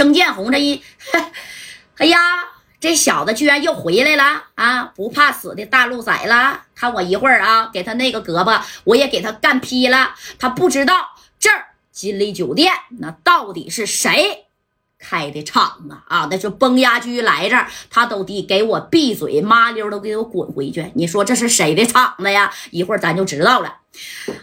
郑建红这一，哎呀，这小子居然又回来了啊！不怕死的大路仔了，看我一会儿啊，给他那个胳膊我也给他干劈了。他不知道这儿金利酒店那到底是谁开的厂啊？啊，那就崩牙驹来这儿，他都得给我闭嘴，麻溜都给我滚回去。你说这是谁的厂子呀？一会儿咱就知道了。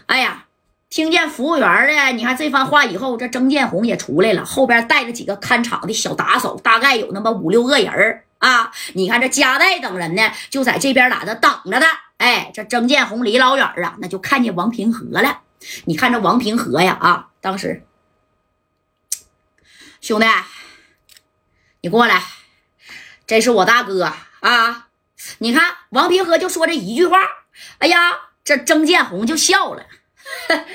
哎呀！听见服务员的，你看这番话以后，这曾建红也出来了，后边带着几个看场的小打手，大概有那么五六个人啊。你看这加代等人呢，就在这边打着等着的。哎，这曾建红离老远啊，那就看见王平和了。你看这王平和呀，啊，当时兄弟，你过来，这是我大哥啊。你看王平和就说这一句话，哎呀，这曾建红就笑了。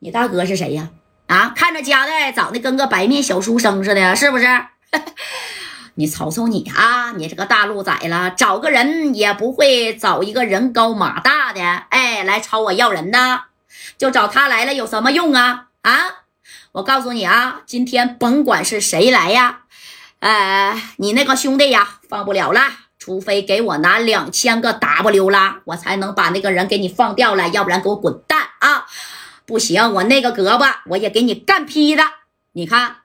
你大哥是谁呀？啊，看着夹代长得跟个白面小书生似的，是不是？你瞅瞅你啊，你这个大路仔了，找个人也不会找一个人高马大的，哎，来朝我要人呢？就找他来了，有什么用啊？啊，我告诉你啊，今天甭管是谁来呀，呃，你那个兄弟呀，放不了了。除非给我拿两千个 W 啦，我才能把那个人给你放掉了，要不然给我滚蛋啊！不行，我那个胳膊我也给你干劈的。你看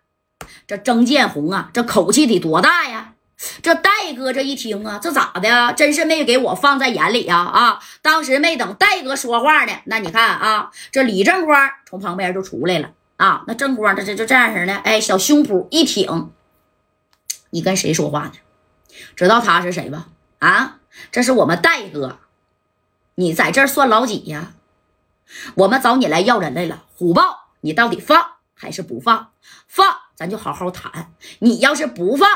这曾建红啊，这口气得多大呀？这戴哥这一听啊，这咋的？真是没给我放在眼里呀！啊，当时没等戴哥说话呢，那你看啊，这李正光从旁边就出来了啊。那正光这这就这样式的，哎，小胸脯一挺，你跟谁说话呢？知道他是谁吧？啊，这是我们戴哥，你在这儿算老几呀？我们找你来要人来了，虎豹，你到底放还是不放？放，咱就好好谈。你要是不放，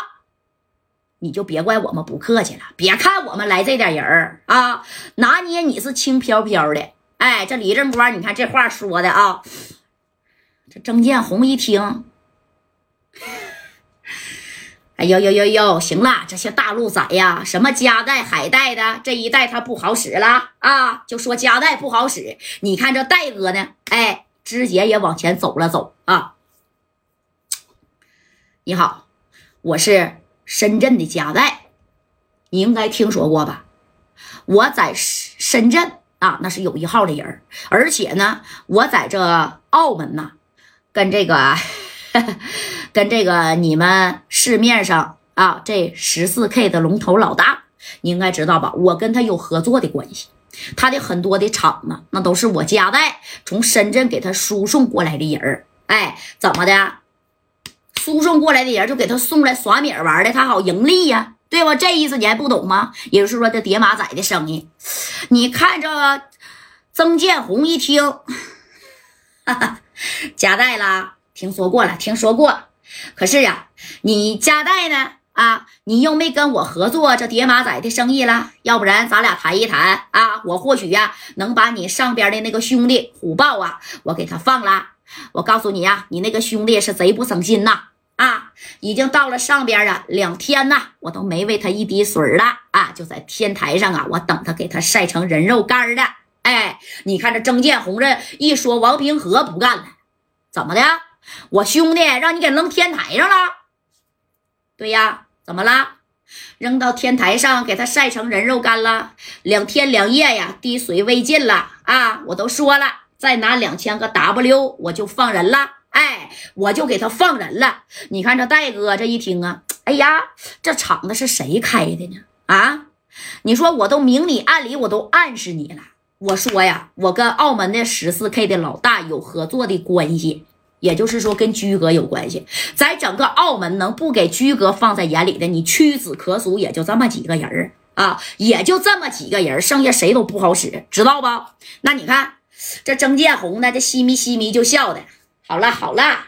你就别怪我们不客气了。别看我们来这点人儿啊，拿捏你是轻飘飘的。哎，这李正光，你看这话说的啊，这郑建红一听。哎呦呦呦呦，行了，这些大陆仔呀，什么加代、海带的这一代他不好使了啊！就说加代不好使，你看这戴哥呢，哎，直接也往前走了走啊。你好，我是深圳的加代，你应该听说过吧？我在深圳啊，那是有一号的人而且呢，我在这澳门呐，跟这个。跟这个你们市面上啊，这十四 K 的龙头老大，你应该知道吧？我跟他有合作的关系，他的很多的厂子，那都是我家代从深圳给他输送过来的人哎，怎么的？输送过来的人就给他送来耍米玩的，他好盈利呀，对吧？这意思你还不懂吗？也就是说，这叠马仔的生意，你看这曾建红一听，哈哈，夹带啦。听说过了，听说过，可是呀，你加代呢？啊，你又没跟我合作这叠马仔的生意了，要不然咱俩谈一谈啊，我或许呀能把你上边的那个兄弟虎豹啊，我给他放了。我告诉你呀，你那个兄弟是贼不省心呐！啊，已经到了上边啊，两天呐，我都没喂他一滴水了啊，就在天台上啊，我等他给他晒成人肉干的。哎，你看这曾建红这一说，王平和不干了，怎么的？我兄弟让你给扔天台上了，对呀，怎么了？扔到天台上给他晒成人肉干了，两天两夜呀，滴水未进了啊！我都说了，再拿两千个 W，我就放人了。哎，我就给他放人了。你看这戴哥这一听啊，哎呀，这厂子是谁开的呢？啊，你说我都明里暗里我都暗示你了。我说呀，我跟澳门的十四 K 的老大有合作的关系。也就是说，跟居哥有关系，在整个澳门能不给居哥放在眼里的，你屈指可数，也就这么几个人啊，也就这么几个人，剩下谁都不好使，知道不？那你看这曾建红呢，这嘻咪嘻咪就笑的，好了好了，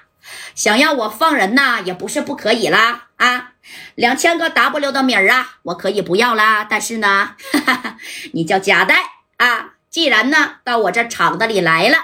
想要我放人呐，也不是不可以啦啊，两千个 W 的米儿啊，我可以不要啦，但是呢，哈 哈你叫夹带啊，既然呢到我这厂子里来了。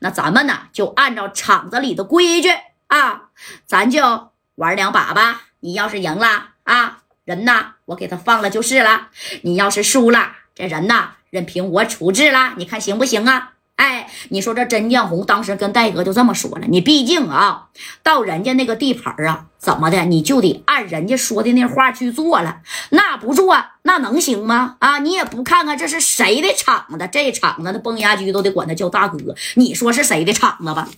那咱们呢，就按照厂子里的规矩啊，咱就玩两把吧。你要是赢了啊，人呢，我给他放了就是了。你要是输了，这人呢，任凭我处置了。你看行不行啊？哎，你说这甄建红当时跟戴哥就这么说了，你毕竟啊，到人家那个地盘啊，怎么的，你就得按人家说的那话去做了，那不做那能行吗？啊，你也不看看这是谁的厂子，这厂子的崩牙驹都得管他叫大哥，你说是谁的厂子吧？